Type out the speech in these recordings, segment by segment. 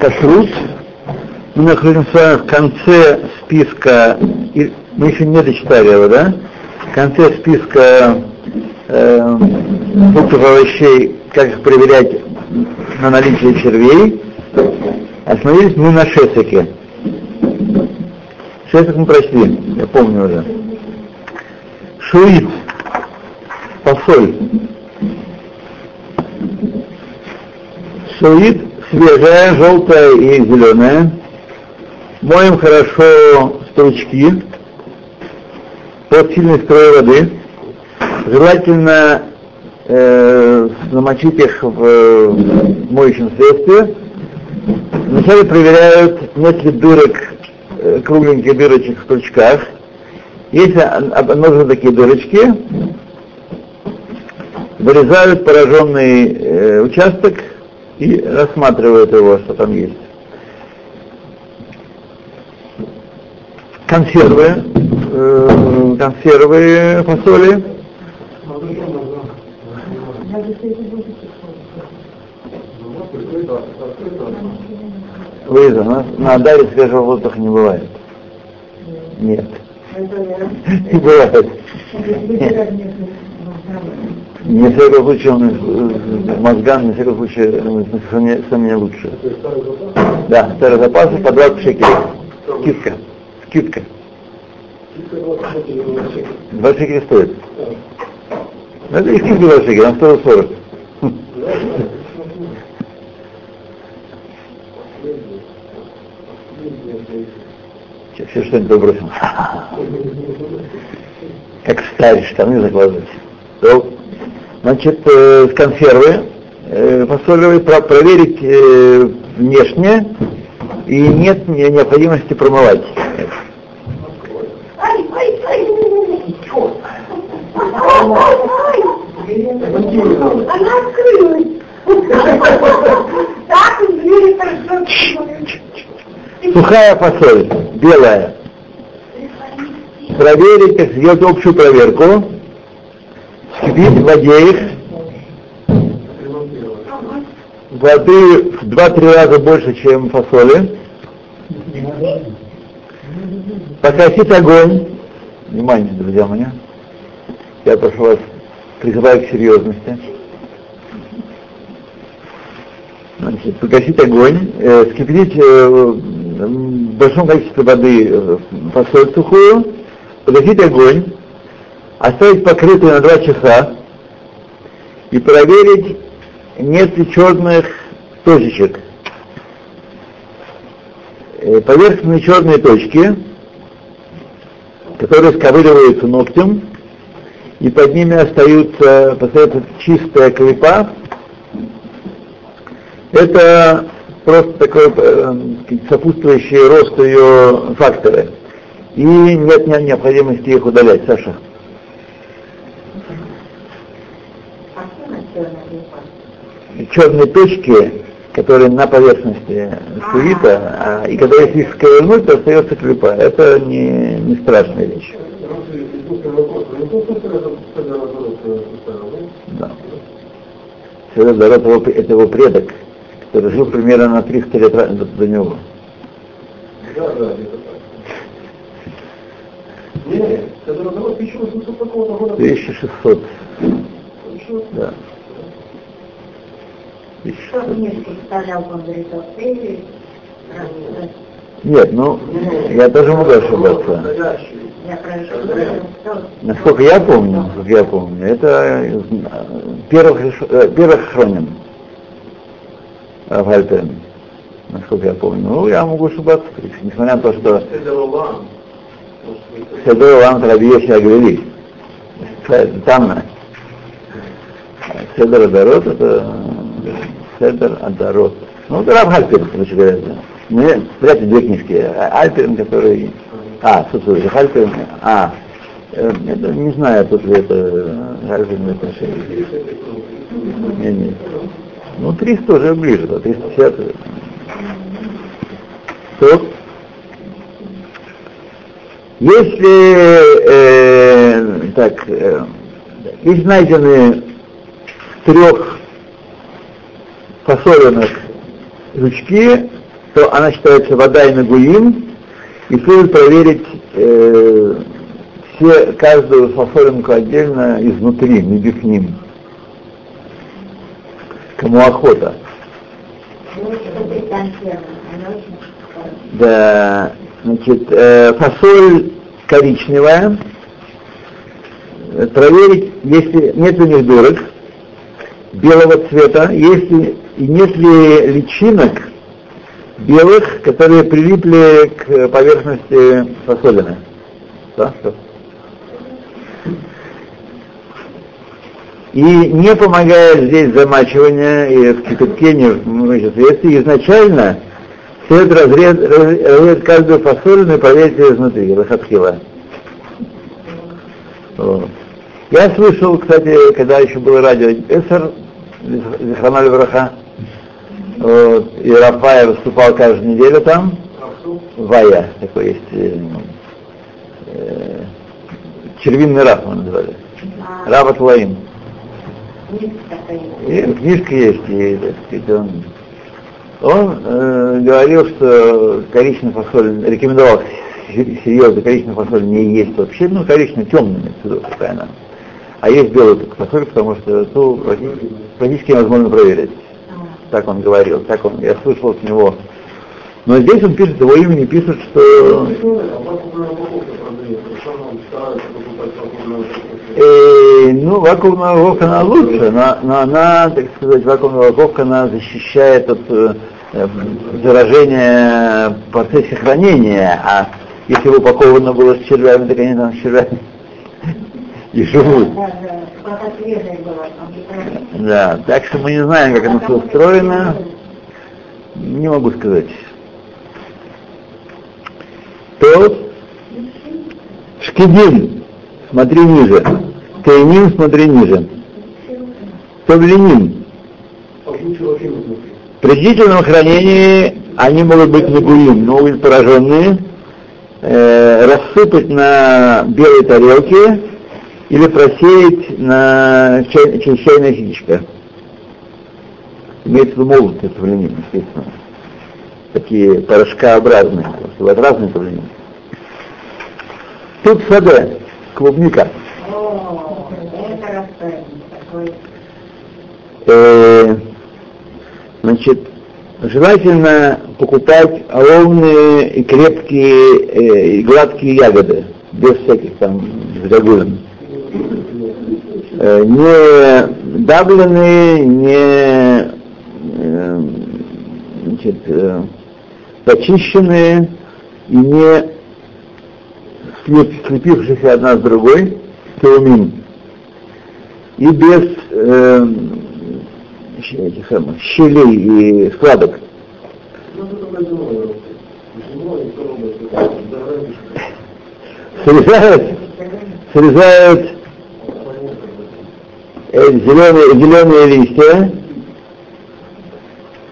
кашрут. Мы находимся в конце списка, мы еще не дочитали его, да? В конце списка э, фруктов овощей, как их проверять на наличие червей. Остановились мы на шесике. Шесик мы прочли, я помню уже. Шуит, фасоль. Шуит свежая, желтая и зеленая. Моем хорошо стручки под сильной струей воды. Желательно э, замочить их в, в моющем средстве. Вначале проверяют, нет ли дырок, э, кругленьких дырочек в стручках. Если обнаружены такие дырочки, вырезают пораженный э, участок и рассматривают его, что там есть. Консервы, э, консервы фасоли. Луиза, на, на Адаре свежего воздуха не бывает. Нет. Не бывает. Не всяком случае он э, мозган, не всяком случае э, сомнение лучше. Да, старые запасы по 20 шекелей. Скидка. Скидка. 20 шекелей стоит. Ну, это и скидка 20 шекелей, она стоит 40. Сейчас все что-нибудь выбросим. Как старишь, штаны закладывать. Значит, э, с консервы э, фасолевые про проверить э, внешне и нет необходимости промывать. Сухая фасоль, белая. Проверить, сделать общую проверку вскипить в воде их, воды в 2-3 раза больше, чем фасоли, погасить огонь, внимание, друзья мои, я прошу вас, призываю к серьезности, Значит, погасить огонь, э, скипятить э, в большом количестве воды э, фасоль сухую, погасить огонь, оставить покрытую на два часа и проверить, нет ли черных точечек. Э, поверхностные черные точки, которые сковыриваются ногтем, и под ними остаются, остается чистая клепа, это просто такой э, сопутствующий росту ее факторы. И нет необходимости их удалять, Саша. Черные точки, которые на поверхности суита, а, и когда если их сковырнуть, то остается клюпа. Это не, не страшная вещь. Да. Седор это его предок, который жил примерно на 300 лет до, до него. Да, да, это так. Нет, Седор 1800 какого-то года. 1600. Да. Нет, ну, я тоже могу ошибаться. Насколько я помню, как я помню, это первых, э, первых хронин Вальтен. Насколько я помню. Ну, я могу ошибаться, несмотря на то, что Седой Лам Рабиеши говорили. Там Седор Дарот это Седер Адарот. Ну, это Раб Хальпер, короче говоря. Мне вряд две книжки. Альперин, который... А, слушай, Хальперин... А, это, не знаю, тут ли это Хальперин отношение. Не, не. Ну, 300 уже ближе, да, 350. То, если, э, так, э, если найдены трех фасоленных жучки, то она считается вода и нагуим, и следует проверить э, все, каждую фасолинку отдельно изнутри, не бифним. Кому охота. Да, значит, э, фасоль коричневая, проверить, если нет у них дырок белого цвета, если и нет ли личинок белых, которые прилипли к поверхности фасолины. Да? И не помогает здесь замачивание и в кипятке, если изначально следует разрез, разрезать каждую фасолину и проверить ее изнутри, лохатхила. Я слышал, кстати, когда еще было радио Эсер, Зихраналь Враха, вот, и Рафая выступал каждую неделю там, Вая, такой есть, э, э, червинный раб мы называли, а. Раб Лаим. И книжка есть, и, так сказать, он, он э, говорил, что коричневая фасоль, рекомендовал серьезно коричневую фасоль не есть вообще, ну, коричневая темная, какая она. А есть белая фасоль, потому что ну, практически невозможно проверить. Так он говорил, так он, я слышал от него. Но здесь он пишет, его имени пишет, что... Э, ну, вакуумная упаковка она лучше, но, но она, так сказать, вакуумная упаковка она защищает от э, заражения в процессе хранения, а если бы упаковано было с червями, так они там с червями и живут. Да, так что мы не знаем, как оно все устроено. Не могу сказать. То шкидин, смотри ниже. Тайнин, смотри ниже. Тавленин. При длительном хранении они могут быть нагуим, могут быть пораженные, э, рассыпать на белой тарелке или просеять на чай, чайное ситечко. Имеется в виду молот, это тавленин, естественно. Такие порошкообразные, бывают разные тавленины. Тут саде, клубника. Э, значит, желательно покупать ровные и крепкие э, и гладкие ягоды, без всяких там загулин. Э, не давленные, не э, значит, э, почищенные и не слепившиеся одна с другой, теумин и без э, щелей и складок. Срезают, срезают зеленые, зеленые листья,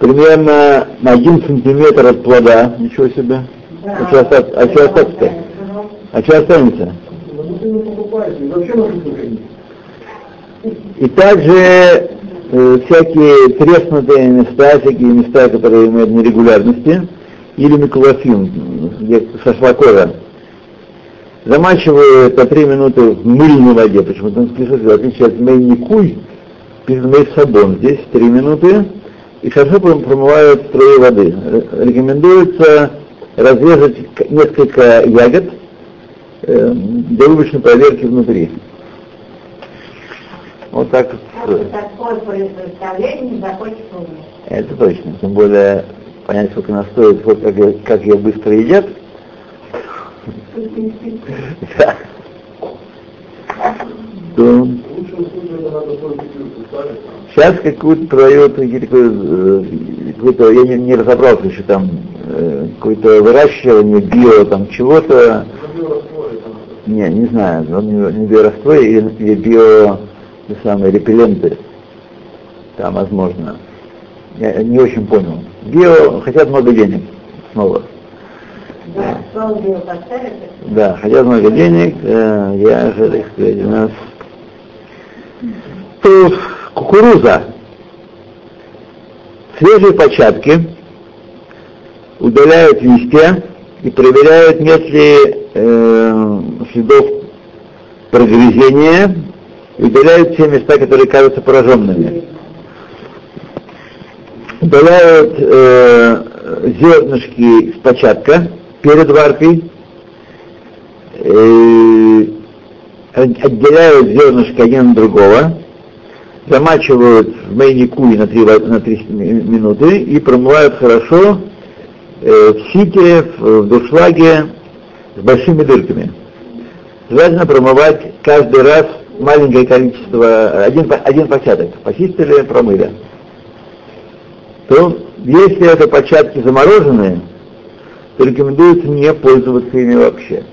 примерно на один сантиметр от плода, ничего себе. А что остаться? А что остаться? А что останется? И также э, всякие треснутые места, всякие места, которые имеют нерегулярности, или микулофин, где сошла кожа. Замачиваю по три минуты в мыльной воде, почему-то он пишет, в отличие от мейникуй, пишет мей сабон. Здесь три минуты, и хорошо промывают струи воды. Рекомендуется разрезать несколько ягод э, для выборочной проверки внутри. Вот так. Это точно. Тем более понять, сколько она стоит, сколько, как, как ее быстро едят. Да. Сейчас какую-то продают э, какой-то, я не, не разобрался еще там, э, какое-то выращивание био там чего-то. Не, не знаю, не, не биораствор или, или био те самые репелленты, там возможно. Я не очень понял. Био хотят много денег снова. Да, хотят много денег, э, я же, так сказать, у нас то кукуруза, свежие початки, удаляют листья и проверяют, нет ли э, следов прогрызения, и удаляют те места, которые кажутся пораженными. Удаляют э, зернышки с початка перед варкой, э, отделяют зернышки один от другого, замачивают в майнику на 3, на 3 минуты и промывают хорошо э, в сите, в, душлаге с большими дырками. Желательно промывать каждый раз маленькое количество, один, один початок. Почистили, промыли. То, если это початки замороженные, рекомендуется не пользоваться ими вообще.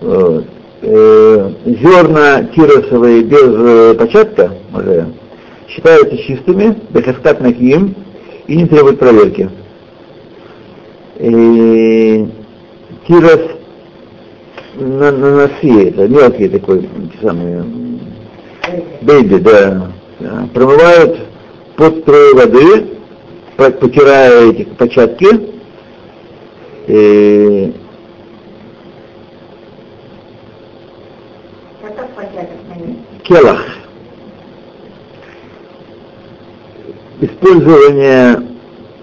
Вот. Э, зерна тиросовые без э, початка уже считаются чистыми, бехаскат накиим, и не требуют проверки. И тирос на, на носе, это мелкие такой, самые, бейби, да, да, промывают под строй воды, потирая эти початки, и келах. Использование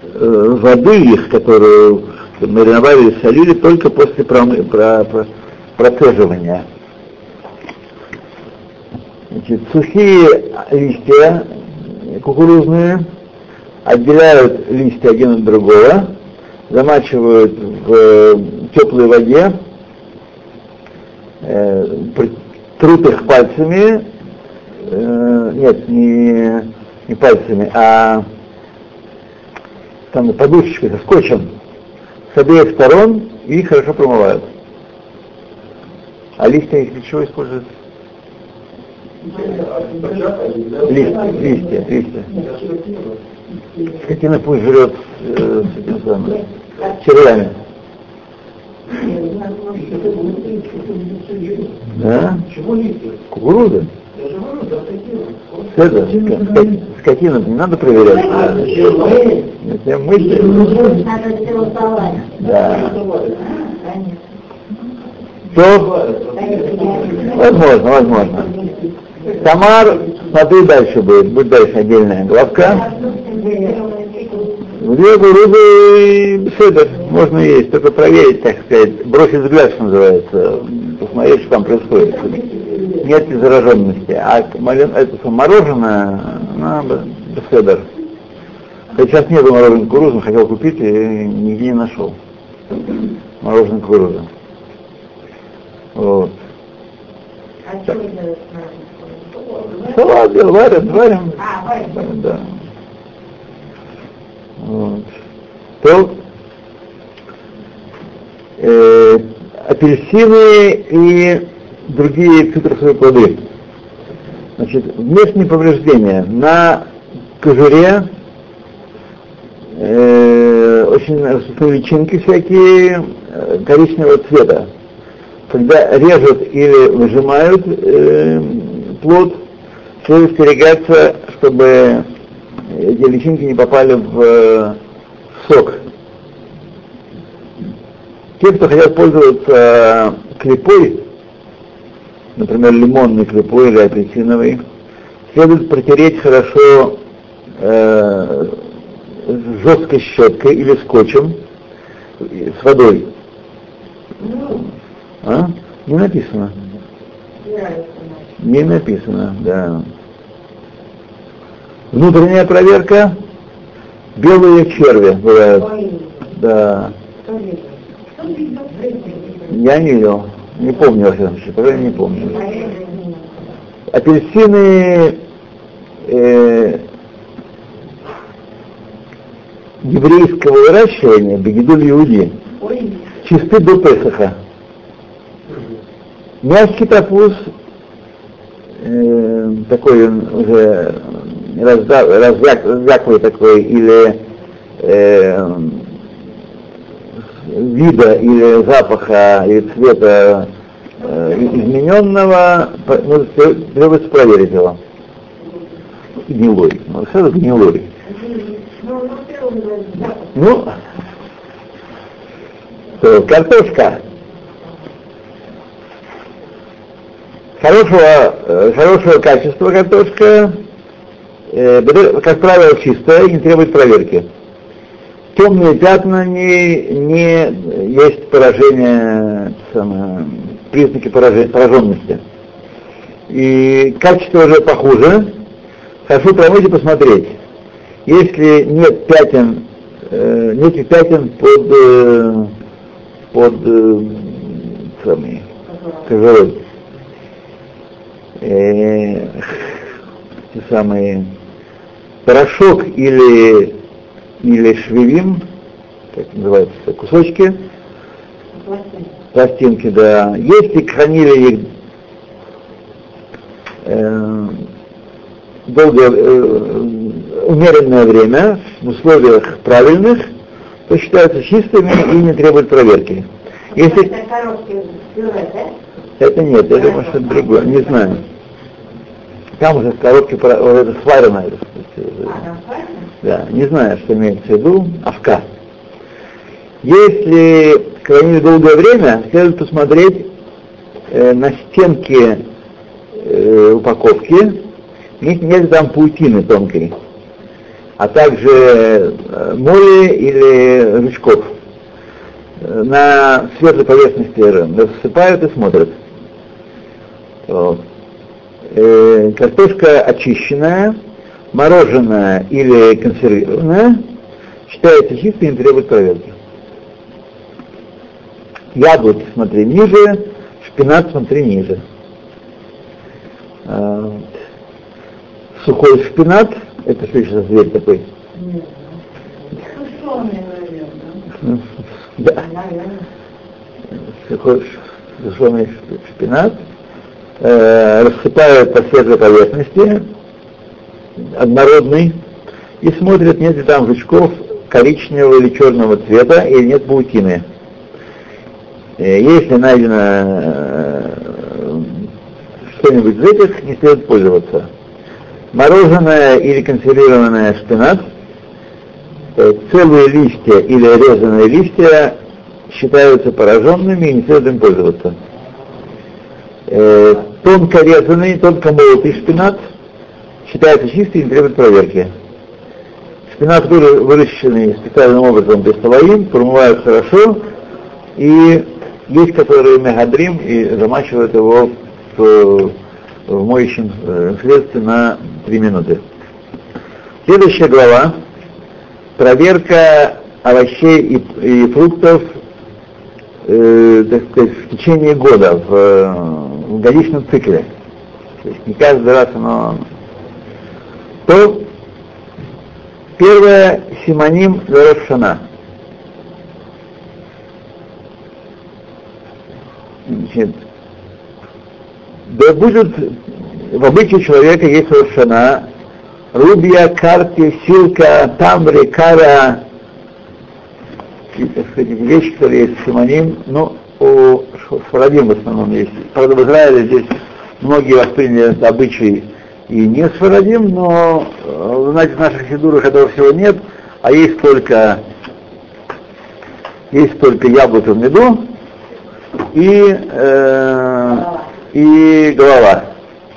э, воды их, которую мариновали и солили, только после промы, про, про, процеживания. Значит, сухие листья кукурузные отделяют листья один от другого, замачивают в э, теплой воде, э, трут их пальцами, э, нет, не, не пальцами, а там подушечкой, со скотчем, с обеих сторон и хорошо промывают. А листья их для чего используют? Листья, листья, листья. Скотина пусть жрет э, с этим самым, червями. Да? Кукуруза? Это, скотина, не надо проверять. Это мысли. Да. То, возможно, возможно. Тамар, смотри дальше будет, будет дальше отдельная главка. Рыбу, рыбы беседа можно есть, только проверить, так сказать, бросить взгляд, что называется, посмотреть, что там происходит. Нет ли зараженности. А это мороженое, беседа. Я сейчас нет мороженого кукурузы, хотел купить и нигде не нашел. Мороженое кукуруза. Вот. А что Салат делаем, варим, варим. А, варим. Да. Вот. То э, апельсины и другие цитрусовые плоды. Значит, внешние повреждения на кожуре э, очень распространены личинки всякие э, коричневого цвета. Когда режут или выжимают э, плод, следует остерегаться, чтобы эти личинки не попали в, в сок. Те, кто хотят пользоваться клепой, например, лимонной клепой или апельсиновой, следует протереть хорошо э, жесткой щеткой или скотчем с водой. А? Не написано. Не написано, да. Внутренняя проверка. Белые черви бывают. Да. Я не видел. Не помню, во всяком случае, пока не помню. Апельсины э, еврейского выращивания, бегидуль иуди, чисты до Песаха. Мягкий топуз, э, такой уже разляклый такой, или э, вида, или запаха, или цвета э, измененного, ну, требуется проверить его. Гнилой. Ну, что это гнилой? Ну, То картошка хорошего, э, хорошего качества картошка, э, как правило, чистая и не требует проверки. Темные пятна не, не есть поражение, самое, признаки пораженности. И качество уже похуже. Хорошо промыть и посмотреть. Если нет пятен, э, нет пятен под, э, под э, самый, кожурой, э, те самые порошок или, или швелим, как называется, кусочки, пластинки, пластинки да. Если хранили их э, долгое, э, умеренное время, в условиях правильных, то считаются чистыми и не требуют проверки. Если... Это нет, я думаю, что это другое, не знаю. Там уже в коробке вот это сваренное. Да, не знаю, что имеется в виду, овка. Если хранили долгое время, следует посмотреть э, на стенки э, упаковки, нет, нет там паутины тонкой, а также э, моли или жучков. Э, на светлой поверхности засыпают и смотрят. Вот. Э, картошка очищенная, мороженая или консервированная считается чистой и требует проверки. Яблоки смотри ниже, шпинат смотри ниже. А, сухой шпинат, это что еще за зверь такой? Сушеный, наверное. Да. Сухой сушеный шпинат э, рассыпают по светлой поверхности, однородный, и смотрят, нет ли там жучков коричневого или черного цвета, или нет паутины. Э, если найдено э, что-нибудь из этих, не следует пользоваться. Мороженое или консервированное шпинат, целые листья или резанные листья считаются пораженными и не следует им пользоваться. Э, тонко резанный, тонко молотый шпинат считается чистый и не требует проверки. Шпинат выращенный специальным образом без половин, промывают хорошо, и есть, которые мегадрим и замачивают его в, в моющем э, средстве на 3 минуты. Следующая глава проверка овощей и, и фруктов э, так сказать, в течение года, в, в годичном цикле, то есть не каждый раз оно, то первое симоним Рошана. Значит, да будет в обычае человека есть Рошана, Рубия, Карти, Силка, Тамбри, Кара, вещи, которые есть симоним, ну, у Сфарадим в основном есть. Правда, в Израиле здесь многие восприняли обычай и не Сфарадим, но, э, знаете, в наших сидурах этого всего нет, а есть только есть только яблоко в меду и, э, и голова.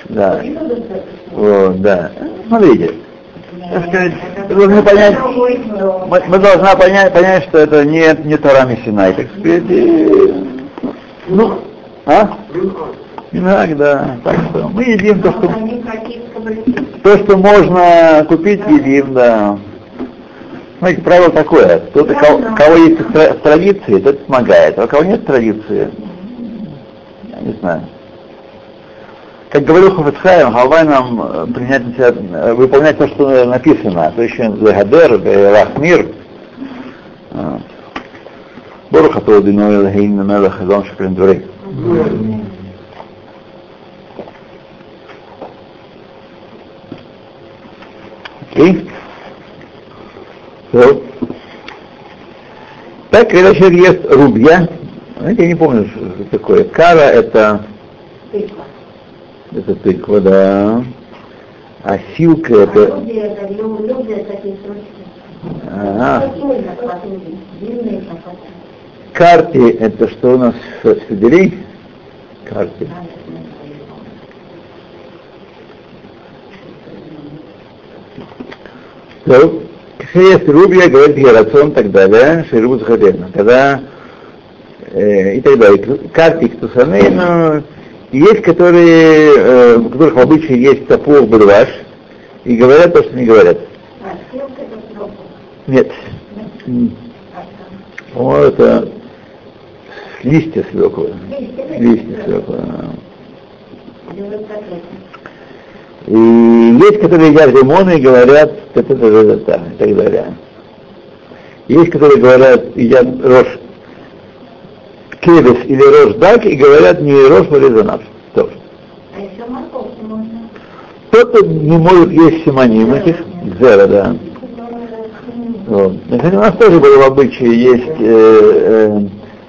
Да. Вот, да. Смотрите. Сказать, мы понять, мы, мы должны понять, понять, что это не, не Тора Синай, так сказать, и, ну, а? Минак, да. Так что мы едим то, что, то, что можно купить, едим, да. Знаете, правило такое, кто-то, кого, кого есть традиции, тот помогает, а у кого нет традиции, я не знаю. Как говорил Хафицхайм, Хавай нам э, принять на себя, э, выполнять то, что написано, то еще Лехадер, Лахмир. ברוך אתה אדינו אלוהינו מלך חזון שקרים דברי. Окей? So. Так, когда человек ест рубья, знаете, я не помню, что такое. Кара это... Тыква. Это тыква, да. А силка это... Ага. Карти это что у нас в Сибири? Карти. То, Кшеес Рубия говорит Герацон и так далее, Шерубу Захарена. Когда э, и так далее. Картик Тусанейну, есть, которые, э, у которых в обычае есть топор бадваш, и говорят то, что не говорят. Нет. О, это листья свеклы. Листья свеклы. И есть, которые едят лимоны и говорят, это, это, это, это, и так далее. Есть, которые говорят, едят рожь кедес или рожь дак и говорят не рожь вализанав. Тоже. А еще морковку можно. Кто-то не может есть симоним этих, зера, да. Вот. У нас тоже было в обычае есть э, э,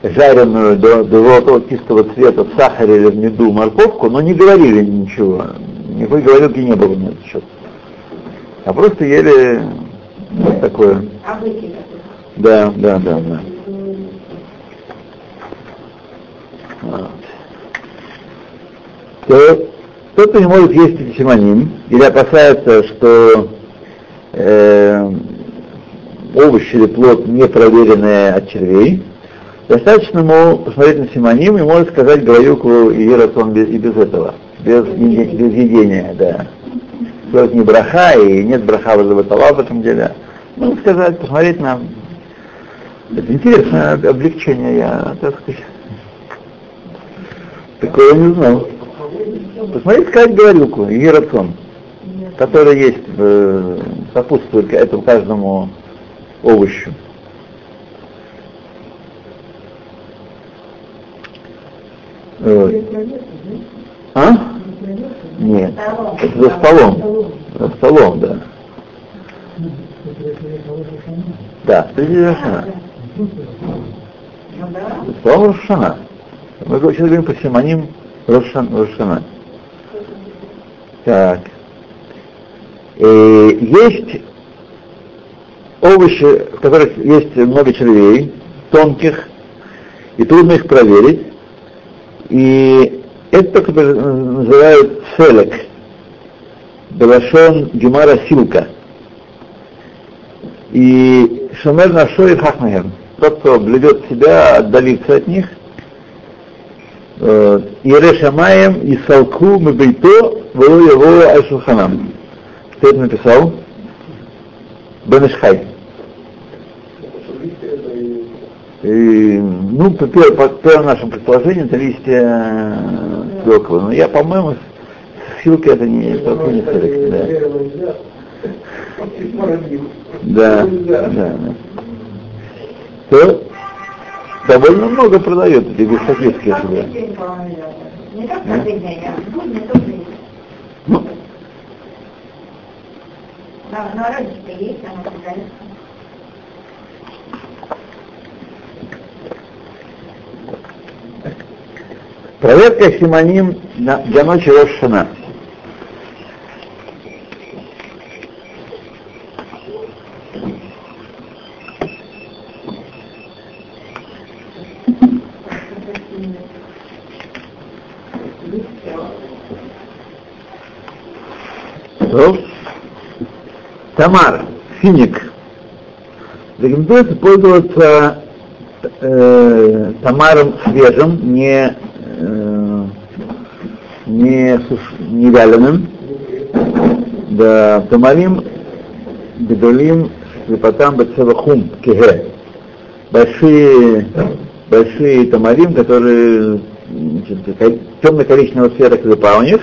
жареную до, до золотого чистого цвета в сахаре или в меду морковку, но не говорили ничего. Никакой говорилки не было этот счет. А просто ели вот такое. Да, да, да, да. Вот. То тот, кто не может есть эти симоним, или опасается, что э, овощи или плод не проверенные от червей, достаточно ему посмотреть на симоним и может сказать говорилку и рацион без, и без этого, без, без едения, да. Делать не браха, и нет браха в этом деле. Ну, сказать, посмотреть на... Это интересное облегчение, я, так сказать, такое не знал. Посмотрите, сказать говорилку, и рацион, который есть, в, сопутствует этому каждому овощу. А? Нет. Это за столом. За столом, да. Да, среди Рошана. За столом Рошана. Мы сейчас говорим по симоним Рошан, Рошана. Так. Э, есть овощи, в которых есть много червей, тонких, и трудно их проверить. И это только называют селек. Белашон Гемара Силка. И Шомер Нашой Хахмахем. Тот, кто бледет себя, отдалится от них. Ире Шамаем и Салку Мебейто Вело его Айшулханам. Кто это написал? Бенешхай. И, ну, по, по первому нашему предположению, это листья свеклы. Но я, по-моему, с силки это не, это не селек, да. Да, да, да. То довольно много продают эти густопитские сюда. Каждый день, по-моему, идет. Не как каждый день, а в будни тоже есть. Ну, На, на родине есть, она продается. Проверка симоним для ночи Рошана. Тамар, финик. Рекомендуется пользоваться э, тамаром свежим, не, не, суш- не вяленым. Да, тамарим бедолим слепотам бецелахум кеге. Большие, большие тамарим, которые темно-коричневого цвета клепа у них,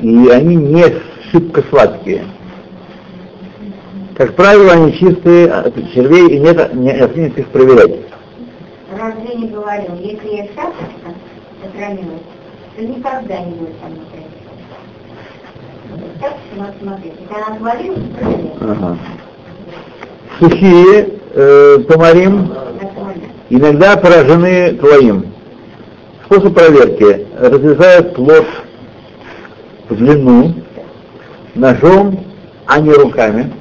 и они не шибко сладкие. Как правило, они чистые от червей и нет необходимости их проверять. Разве не говорил, если есть шапочка, сохранилась, то никогда не будет там ничего. Так что надо смотреть. Если она отвалилась, проверяй. Ага. Сухие э, Нормально. иногда поражены твоим. Способ проверки. Разрезают плод в длину ножом, а не руками.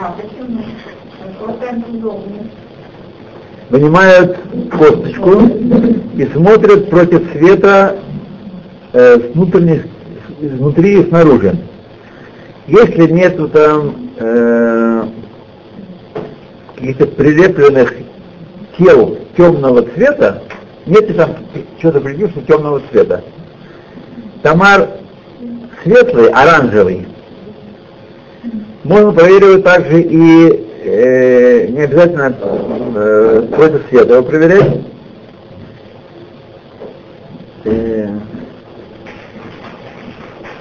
А, почему? Так удобно. Вынимают косточку и смотрят против света э, с внутренней, изнутри и снаружи. Если нету там э, каких-то прилепленных тел темного цвета, нет ли там чего-то прилипшего темного цвета. Тамар светлый, оранжевый. Можно проверить также и э, не обязательно э, против света его проверять. Э,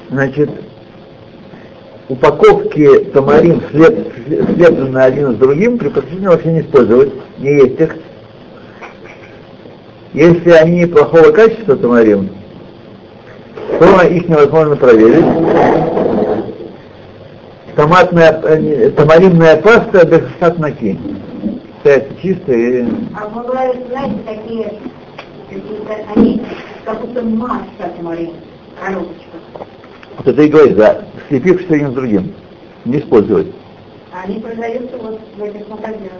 значит, упаковки тамарин след, слепленные один с другим, подключении вообще не использовать, не есть их. Если они плохого качества тамарин, то их невозможно проверить. Томатная, э, тамаринная паста достаточно ки. Считается чистой и... А бывают, знаете, такие, они как будто масса тамарин, коробочка. Вот это и говорит, да, слепившись один с другим. Не использовать. Они продаются вот в этих магазинах.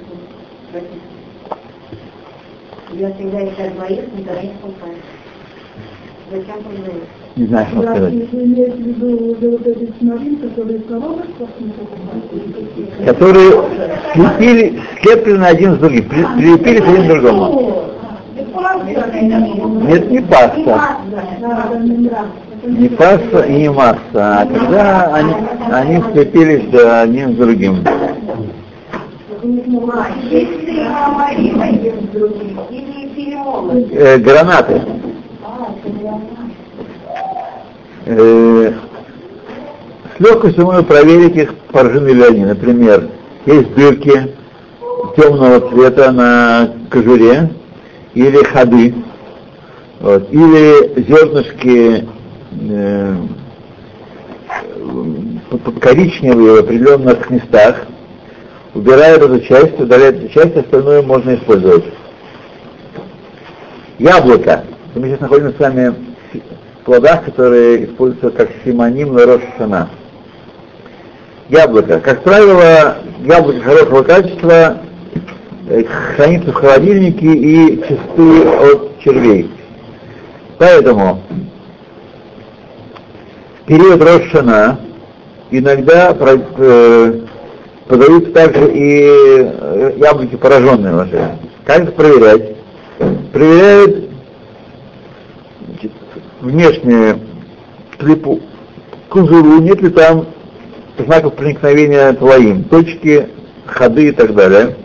Я всегда их двоих никогда не покупаю. Не знаю, что сказать. если имеете в виду вот эти смотрин, которые в коробочках, не покупают. Которые слепили, слеплены один с другим, при- прилепились один к другому. Нет, не паста. Не паста и не масса, а когда они, они слепились да, один с другим. А, если говорим один с другим, или перемолот. Э, гранаты. А, это Э, с легкостью можно проверить их, поражены ли они. Например, есть дырки темного цвета на кожуре или ходы, вот, или зернышки э, коричневые в определенных местах, убирают эту часть, удаляют эту часть, остальное можно использовать. Яблоко. Мы сейчас находимся с вами плодах, которые используются как симоним на Рошашана. Яблоко. Как правило, яблоко хорошего качества э, хранится в холодильнике и чисты от червей. Поэтому в период Рошана иногда э, подают также и э, яблоки пораженные уже. Как это проверять? Проверяют внешнюю клипу кузову, нет ли там знаков проникновения твоим, точки, ходы и так далее.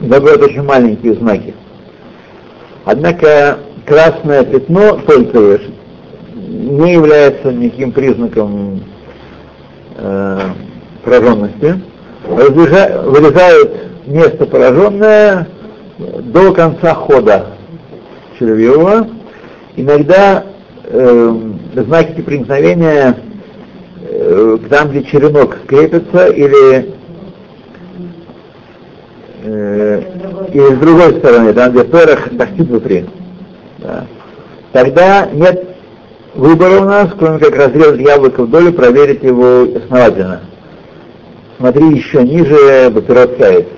Добавляют очень маленькие знаки. Однако красное пятно только лишь не является никаким признаком э, пораженности. Вырезают место пораженное до конца хода червивого. Иногда э, знаки проникновения э, там, где черенок крепится, или, э, или с другой стороны, там, где перах тахтит внутри. Да. Тогда нет выбора у нас, кроме как разрезать яблоко вдоль и проверить его основательно. Смотри еще ниже бактероцкает,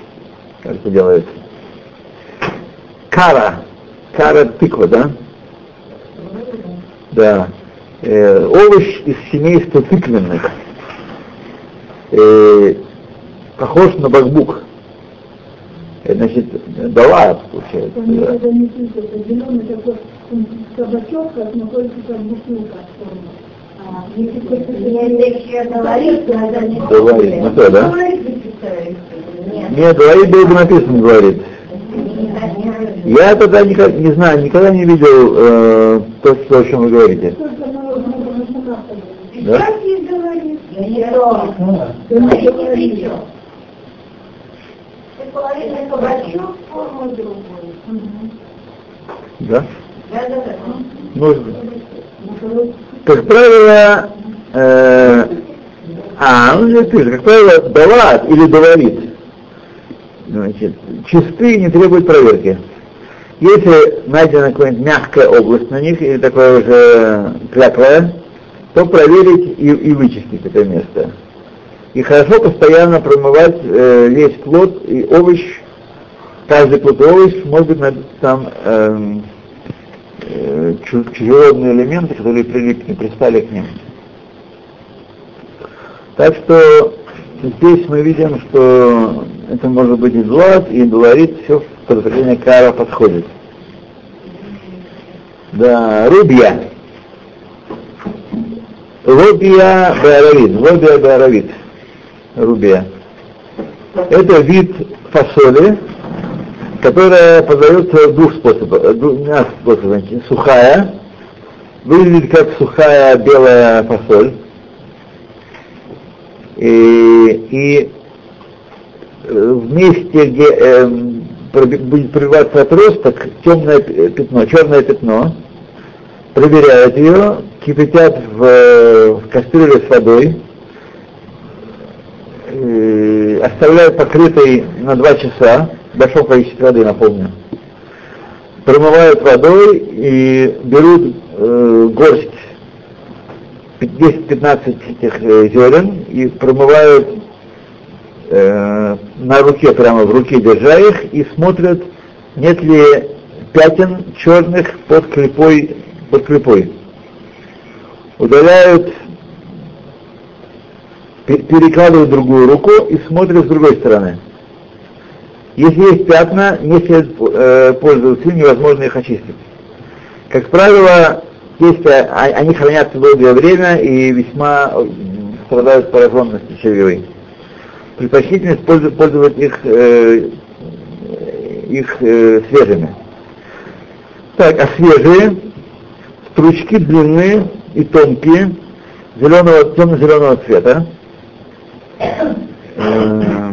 как это делается. Кара. Кара тыква, да? Да. Э, овощ из семейства тыквенных. Э, похож на бакбук. Это значит, дала, получается. Да. когда не пишут, это зеленый такой кабачок, как как бутылка. А, Если кто-то еще говорит, то это не Говорит, ну что, да? Нет, говорит, было бы написано, говорит. Я тогда никак, не знаю, никогда не видел э, то, что- о чем вы говорите. Да? Да. Может быть. Как правило, э, а, ну ты как правило, дават или говорит. Значит, чистые не требуют проверки. Если найдена какая-нибудь мягкая область на них или такое уже кляклое, то проверить и, и вычистить это место. И хорошо постоянно промывать э, весь плод и овощ, каждый плод и овощ, может быть, там эм, э, чу- чужеродные элементы, которые прилипли, пристали к ним. Так что здесь мы видим, что это может быть и злат, и дуарит, все подразделение кара подходит. Да, рубья. Рубия беаравит. Рубия беаравит. Рубия. Это вид фасоли, которая подается двух способов, двумя способами. Сухая, выглядит как сухая белая фасоль. И, и э, в месте, где эм, проби- будет пробиваться отросток, темное пятно, черное пятно, проверяют ее, кипятят в, э, в кастрюле с водой, э, оставляют покрытой на 2 часа, в большом количестве воды, напомню, промывают водой и берут э, горсть 10-15 этих э, зерен и промывают э, на руке, прямо в руке держа их, и смотрят, нет ли пятен черных под клепой, под клепой. Удаляют, пе- перекладывают другую руку и смотрят с другой стороны. Если есть пятна, не следует э, пользоваться невозможно их очистить. Как правило, есть, э, а- они хранятся долгое время и весьма страдают пораженностью червивой. Предпочтительно использовать, пользовать их, э, их э, свежими. Так, а свежие, стручки длинные и тонкие, зеленого, темно-зеленого цвета. Э,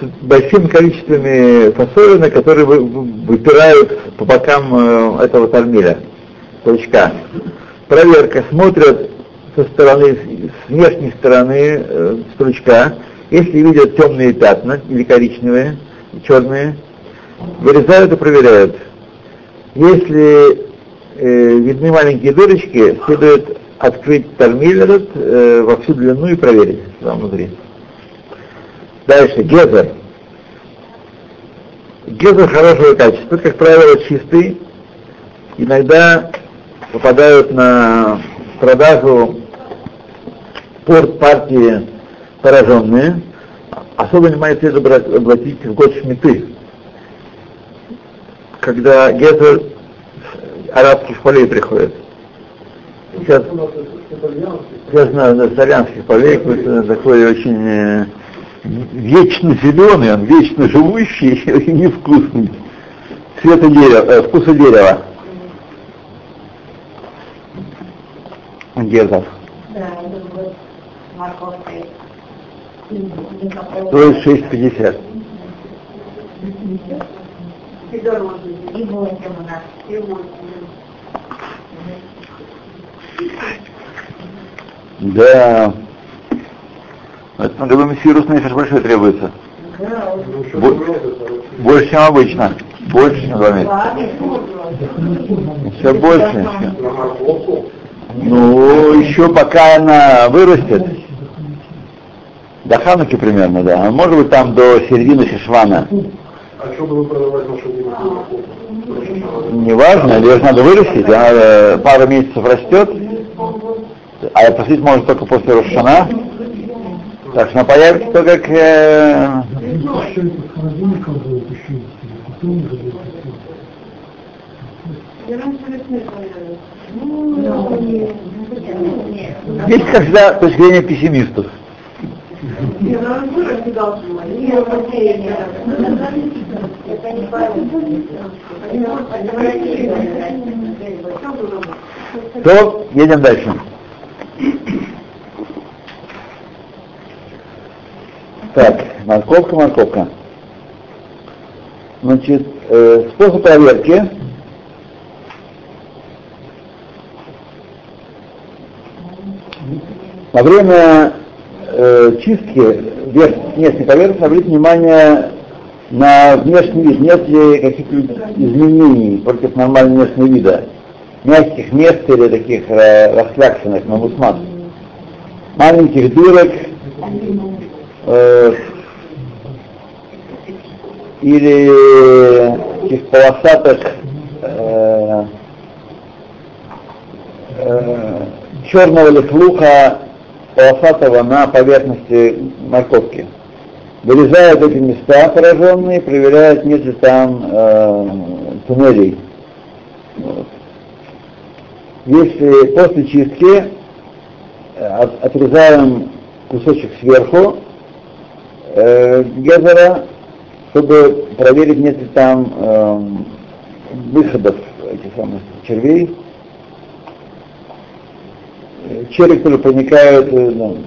с большими количествами фасолины, которые вы- вы- выпирают по бокам э, этого тальмиля, стручка. Проверка, смотрят со стороны, с внешней стороны э, стручка, если видят темные пятна или коричневые, черные, вырезают и проверяют. Если э, видны маленькие дырочки, следует открыть тальмиль этот э, во всю длину и проверить там внутри. Дальше, гезер. Гезер хорошего качества, как правило, чистый. Иногда попадают на продажу порт партии пораженные. Особо внимание следует обратить в год шмиты, когда гезер арабских полей приходит. Сейчас, я знаю, на славянских полей какой-то такой очень э, вечно зеленый, он вечно живущий и невкусный. Цвета дерева, э, вкуса дерева. Гезов. Да, это будет морковка. Стоит 6,50. И дороже. И восемь у нас. И восемь. Да. В этом году мессирус нефиш большой требуется. Да, Бо- Больше, чем обычно. Больше, чем два месяца. Все больше. Ну, еще пока она вырастет, до Хануки примерно, да. А Может быть там до середины Шишвана. А что бы вы продавать нашу Неважно, ее же надо вырастить, она э, пару месяцев растет, а посадить может только после Рошана. Так что она появится только как... э, Еще это Здесь когда точка зрения пессимистов. То едем дальше. Так, морковка, морковка. Значит, э, способ проверки. Во время э, чистки внешней поверхности обратите внимание на внешний вид, нет ли каких-то изменений против нормального внешнего вида. мягких мест или таких э, расфляксенных, мамусмат. Маленьких дырок, э, или таких полосатых э, э, черного лихлуха полосатого на поверхности морковки. Вырезают эти места пораженные, проверяют, нет ли там э, туннелей. Если после чистки э, от, отрезаем кусочек сверху э, гезера, чтобы проверить, нет ли там э, выходов этих самых червей, черви, которые проникают э, ну,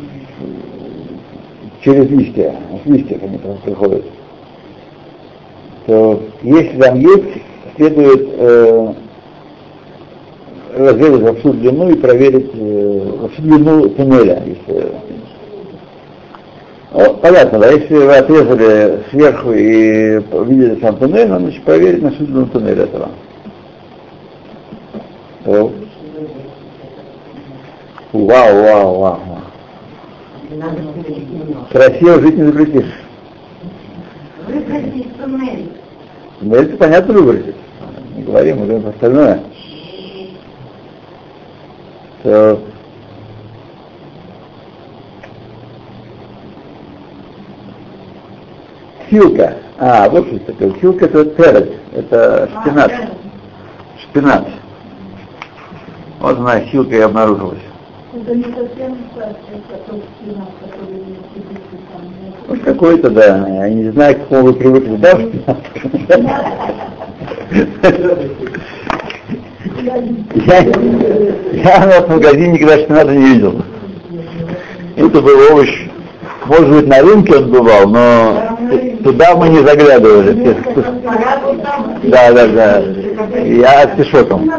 через листья, с листьев они приходят, то если там есть, следует э, разрезать во всю длину и проверить э, во всю длину туннеля. Если... Ну, понятно, да, если вы отрезали сверху и видели сам туннель, значит, проверить на всю длину туннеля этого. Вау, вау, вау. Красиво жить не запретишь. Выбросить туннель. Это понятно выбросить. Не говорим, говорим остальное. То Хилка. А, вот что такое. Хилка это терет, это шпинат. Шпинат. Вот она, хилка и обнаружилась. Это не совсем который. Вот какой-то, да. Я не знаю, к какому вы привыкли, да? Я, я на в магазине никогда шпината не видел. Это был овощ. Может быть, на рынке он бывал, но туда мы не заглядывали. Да, да, да. Я с пешоком.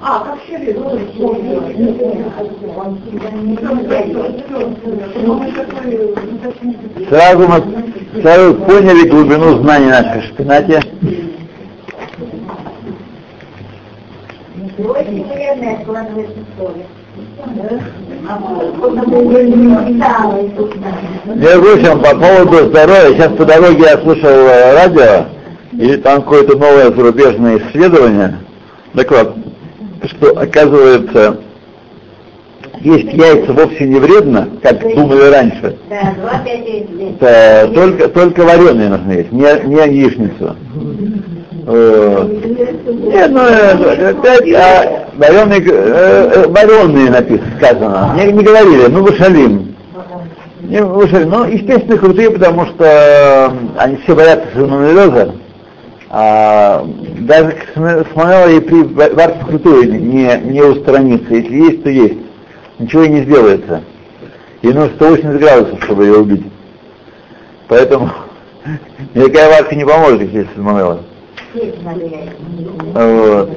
А, как Сразу мы сразу поняли глубину знаний нашей шпинате. Очень вредная складывается совесть. Между прочим, по поводу здоровья, сейчас по дороге я слушал э, радио, и там какое-то новое зарубежное исследование. Так вот, что оказывается, есть яйца вовсе не вредно, как думали раньше. Да, 25 лет. Это только, только вареные нужно есть, не, не яичницу. Вот. Нет, ну, э, опять, а, вареные, э, э, вареные написано, сказано. Не, не говорили, ну, вышалим. Не, вышалим. Ну, естественно, крутые, потому что э, они все боятся сальмонеллеза. А, даже смотрела и при варке крутую не, не устранится. Если есть, то есть. Ничего и не сделается. И нужно 180 градусов, чтобы ее убить. Поэтому никакая варка не поможет, если сальмонелла. Вот.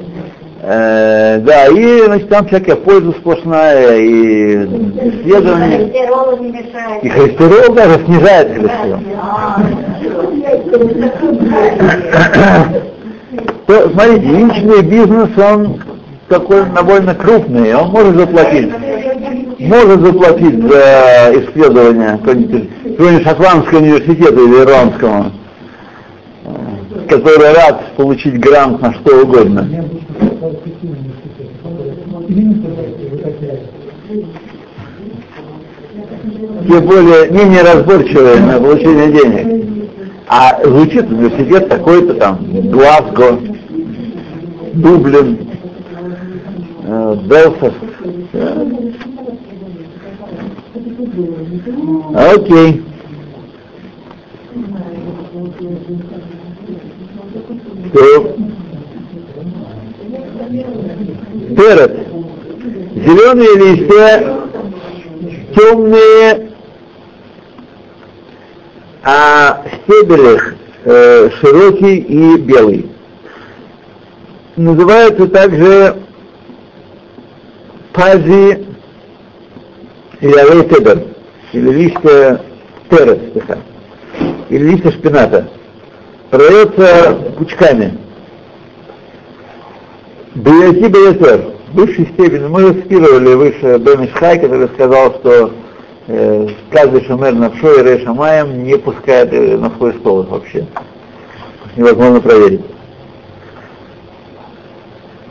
Э, да, и значит, там всякая польза сплошная, и исследования, Холестерол не мешает. и холестерол даже снижает холестерол. То, смотрите, личный бизнес, он такой довольно крупный, он может заплатить. Может заплатить за исследование какого-нибудь какого-нибудь шотландского университета или ирландского, э, который рад получить грант на что угодно. Тем более менее разборчивые на получение денег. А звучит университет такой-то там, Глазго, Дублин, э, Белфаст. Окей. То. Перед. Зеленые листья, темные, а стебель их э, широкий и белый. Называется также пази или алей или листья терес, или листья шпината. Продается пучками. Бейти Бейтер, в высшей степени, мы цитировали выше Бен Ишхай, который сказал, что э, каждый шумер на и Реша Маем не пускает э, на свой стол вообще. Невозможно проверить.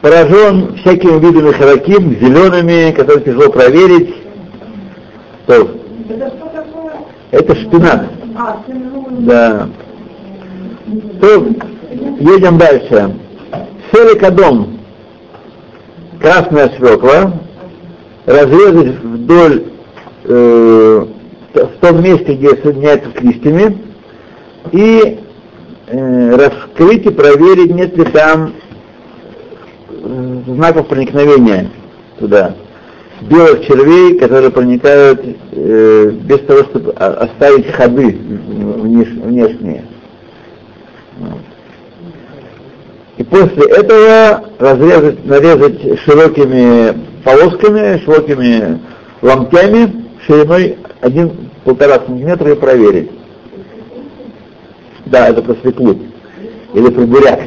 Поражен всякими видами хараким, зелеными, которые тяжело проверить. Что это шпинат. А. Да. То, едем дальше. Селикадом. Красная свекла. Разрезать вдоль э, в том месте, где соединяется с листьями. И э, раскрыть и проверить, нет ли там э, знаков проникновения туда. Белых червей, которые проникают э, без того, чтобы оставить ходы внеш- внешние. Вот. И после этого разрезать, нарезать широкими полосками, широкими ломтями шириной 1-1,5 сантиметра и проверить. Да, это про свеклу. Или про буряк.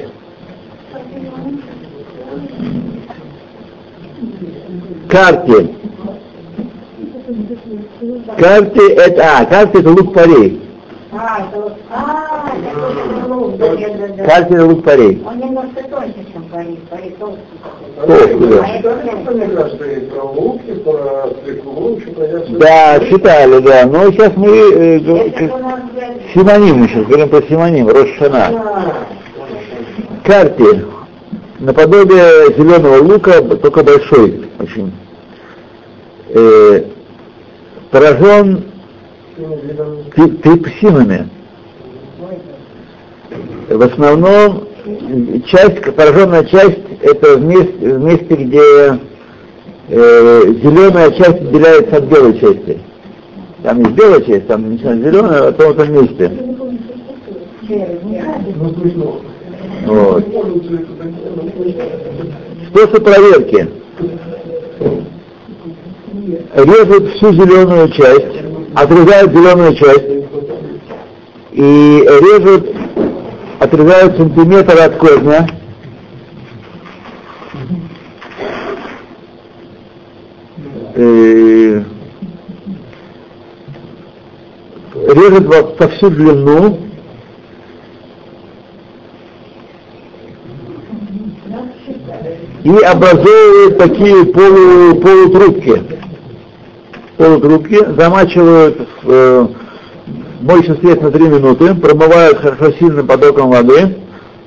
Карте. Карте это, а, карте это лук парей. А, это вот, а, это вот лук, да, да, да. Карте это лук парей. Он немножко тоньше, чем парик, парик толстый. Толстый, да. А Да, читали, да. Но сейчас мы э, мы сейчас говорим про синоним, Рошана. Карте. Наподобие зеленого лука, только большой очень. Э, поражен трипсинами. В основном часть, пораженная часть это месте, месте где э, зеленая часть отделяется от белой части. Там есть белая часть, там начинает зеленая, а то в этом месте. Вот. Способ проверки. Режут всю зеленую часть, отрезают зеленую часть и режут, отрезают сантиметр от корня. Э, Режут во, во всю длину, и образовывают такие полу, полутрубки. Полутрубки замачивают в моющем средстве на 3 минуты, промывают хорошо сильным потоком воды,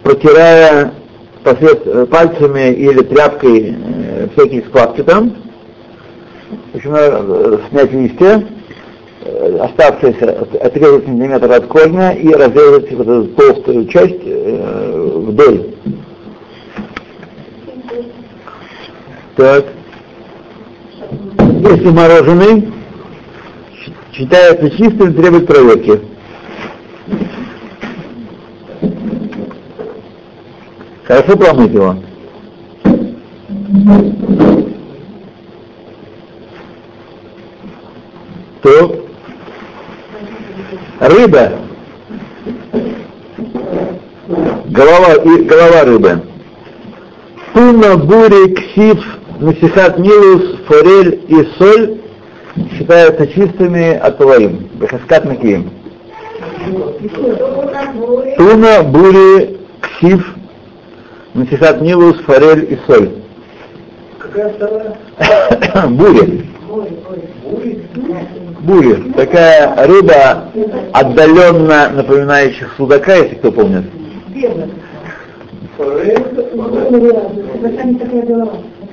протирая посред- э, пальцами или тряпкой э, всякие складки там. В общем, э, снять листья, оставшиеся от- отрезать сантиметр от корня и разрезать вот эту толстую часть э, вдоль. Так. Если мороженый, считается чистым, требует проверки. Хорошо промыть его. То рыба, голова, и, голова рыбы. Туна, бури, ксив, насихат милус, форель и соль считаются чистыми от лаим, бехаскат накиим. Туна, бури, ксив, насихат милус, форель и соль. Какая вторая? Бури. Бури. Такая рыба, отдаленно напоминающая судака, если кто помнит. Форель.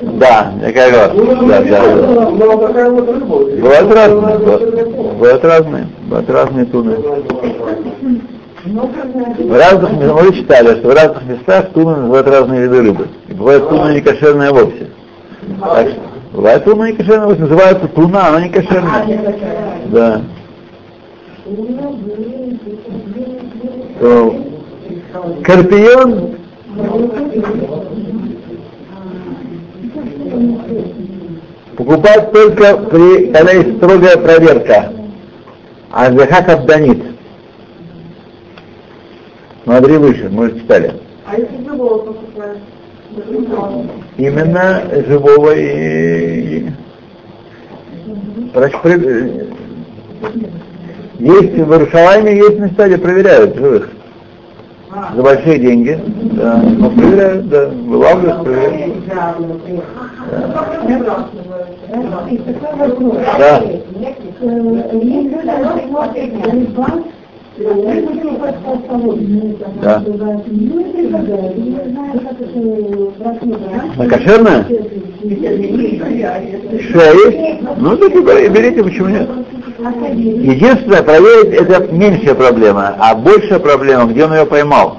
Да, такая голова. Да, да, да. Ну. Бывают разные, бывают- разные, бывают разные туны. В разных местах, мы читали, что в разных местах туны называют разные виды рыбы. И бывает туна не кошерная вовсе. Так что, бывает туна не кошерная вовсе, называется туна, она не кошерная. Да. То Карпион Покупать только при, когда есть строгая проверка. А захак обданит. Смотри выше, мы уже читали. А если живого покупают? Именно живого и... Есть в Иерусалиме есть места, где проверяют живых. За большие деньги. Да. Но проверяют, да. Вылавливают, проверяют. Да. Да. А кошерная? Что, есть? Ну, так и бери- берите, почему нет? Единственное, проверить это меньшая проблема, а большая проблема, где он ее поймал.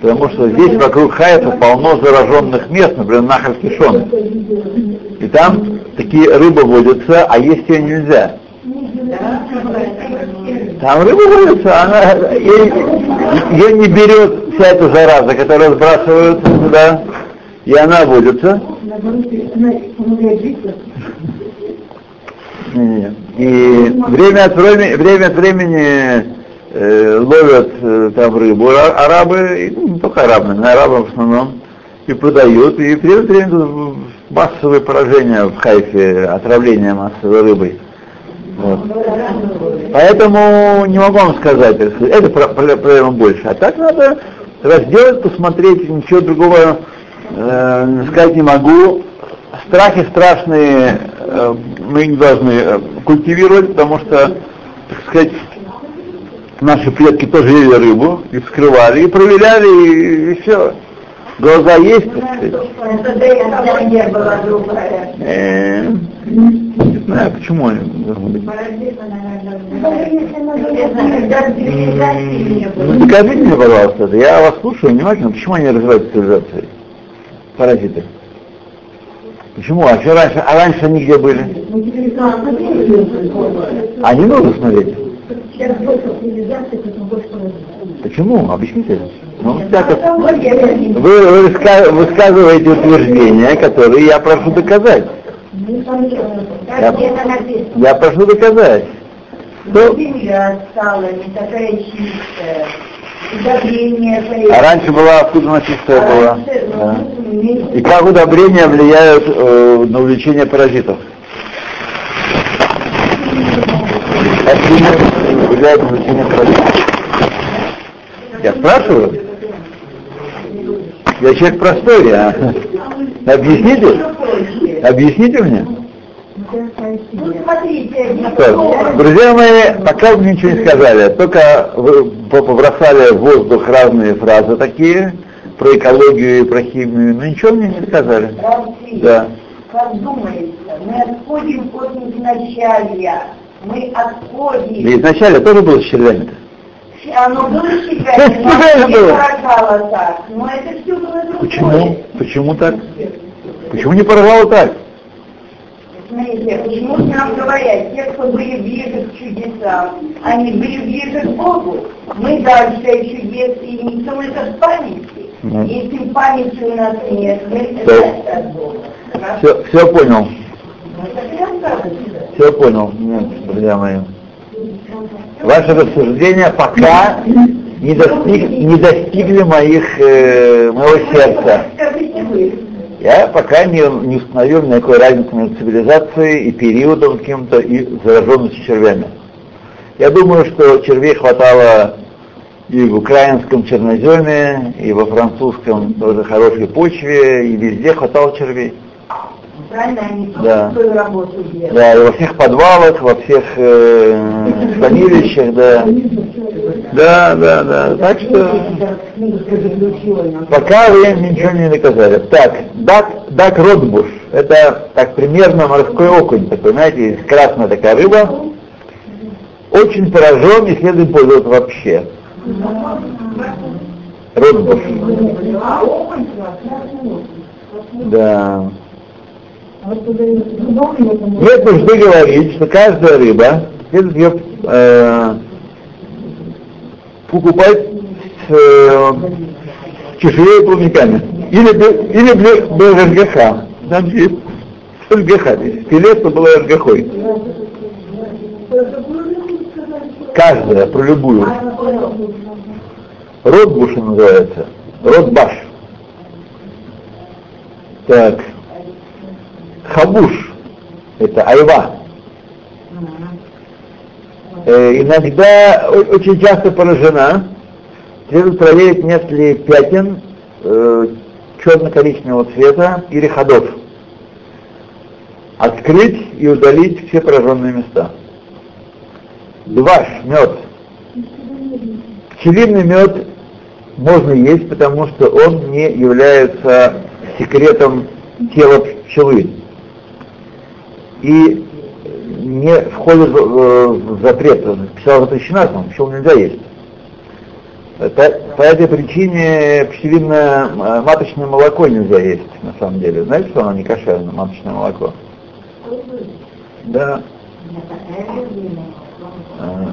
Потому что здесь вокруг Хайфа полно зараженных мест, например, Нахаль Кишон. И там такие рыбы водятся, а есть ее нельзя. Там рыба водится, она ее, ее не берет вся эта зараза, которая сбрасывается туда, и она водится. Не-не-не. И время от времени, время от времени э, ловят э, там рыбу арабы, и, ну, не только арабы, но арабы в основном, и продают, и время от времени массовые поражения в Хайфе, отравление массовой рыбой. Вот. Поэтому не могу вам сказать, это про- про- проблема больше. А так надо разделать, посмотреть, ничего другого э, сказать не могу. Страхи страшные э, мы не должны э, культивировать, потому что, так сказать, наши предки тоже ели рыбу, и вскрывали, и проверяли, и, и все. Глаза есть, так сказать. Не знаю, почему они должны быть. Ну, докажите мне, пожалуйста. Я вас слушаю внимательно, почему они развиваются цивилизацией? Паразиты. Почему? А, что раньше, а раньше они где были? Не нужно смотреть. Почему? Объясните. Ну. Вы, вы выска- высказываете утверждения, которые я прошу доказать. Я, я прошу доказать. Что? Земля стала не такая чистая, А раньше была, откуда она чистая была? Да. И как удобрения влияют э, на увеличение паразитов? Как влияют на увеличение паразитов? Я спрашиваю? Я человек простой, а? Объясните? Объясните мне? Ну, смотрите, Что, Друзья мои, пока вы мне ничего не сказали, только вы побросали в воздух разные фразы такие про экологию и про химию, но ничего мне не сказали. Равцы, Да. как думается, мы отходим от изначалия, мы отходим. изначально тоже было червями Оно было себя, Правильно не поражало так, но это все было другое. Почему? Почему так? Почему не порвало так? Смотрите, почему нам говорят, те, кто были ближе к чудесам, они были ближе к Богу. Мы дальше чудес и не только в памяти. Мгм. Если памяти у нас нет, мы Да. это от Бога. Все, все понял. Ну. Все понял. Нет, друзья мои. Ваши рассуждения пока не, достиг- не достигли моих, э, моего сердца. Скажите вы. Я пока не, не установил никакой разницы между цивилизацией и периодом каким-то и зараженностью червями. Я думаю, что червей хватало и в украинском черноземе, и во французском тоже хорошей почве, и везде хватало червей. Правильно, они Да. свою работу делают. Да, и во всех подвалах, во всех э, хранилищах, да. Да, да, да. Так что пока вы ничего не доказали. Так, дак, дак ротбуш, это так примерно морской окунь, такой, знаете, красная такая рыба. Очень поражен и следует пользоваться вообще. Ротбуш. А окунь Да. Нет нужды говорить, что каждая рыба следует ее э, покупать э, чешуей и плавниками. Или, или без РГХ. Там есть Соль греха. Пилет то было грехой. Каждая, про любую. Буша называется. Род баш. Так. Хабуш. Это айва. Э, иногда очень часто поражена. Следует проверить, нет ли пятен э, черно-коричневого цвета или ходов. Открыть и удалить все пораженные места. Дваш, мед. Пчелиный мед можно есть, потому что он не является секретом тела пчелы. И не входит в, в запрет. Пчела запрещена, но пчел нельзя есть. Это- по этой причине пчелиное э, маточное молоко нельзя есть, на самом деле. Знаете, что оно не кошерное, маточное молоко? Да. А.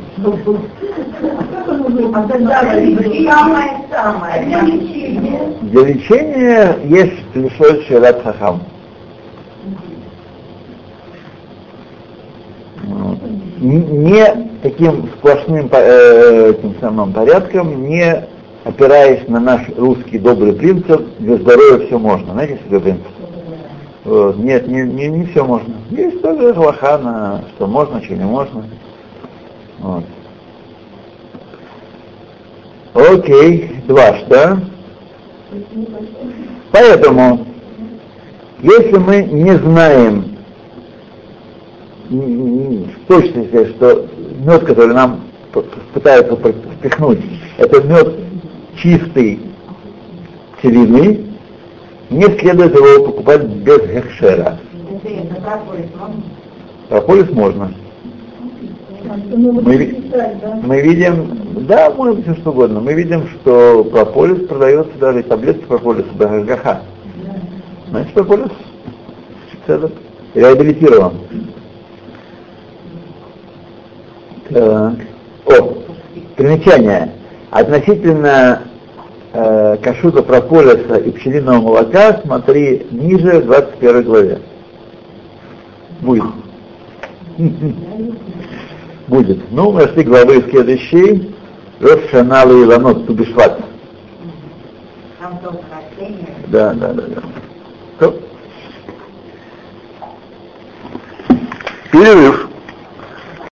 Для лечения. Есть лишой шират хахам. Вот. Н- Не таким сплошным э, этим самым порядком, не опираясь на наш русский добрый принцип, для здоровья все можно. Знаете, такой принцип? Вот. Нет, не, не, не все можно. Есть тоже галаха на что можно, что не можно. Вот. Окей, дваж, да? Поэтому, если мы не знаем м, в точности, что мед, который нам пытаются впихнуть, это мед чистый, пчелиный, не следует его покупать без гекшера. Прополис можно? Мы, мы видим, да, может быть, что угодно. Мы видим, что прополис продается даже и таблетки прополиса БГХ. Значит, прополис реабилитирован. Так. О, примечание. Относительно э, кашута прополиса и пчелиного молока смотри ниже в 21 главе. Будет. Будет. Ну, мы нашли главы следующие. Рошанал и Иланот Тубишват. Да, да, да, да. Перерыв.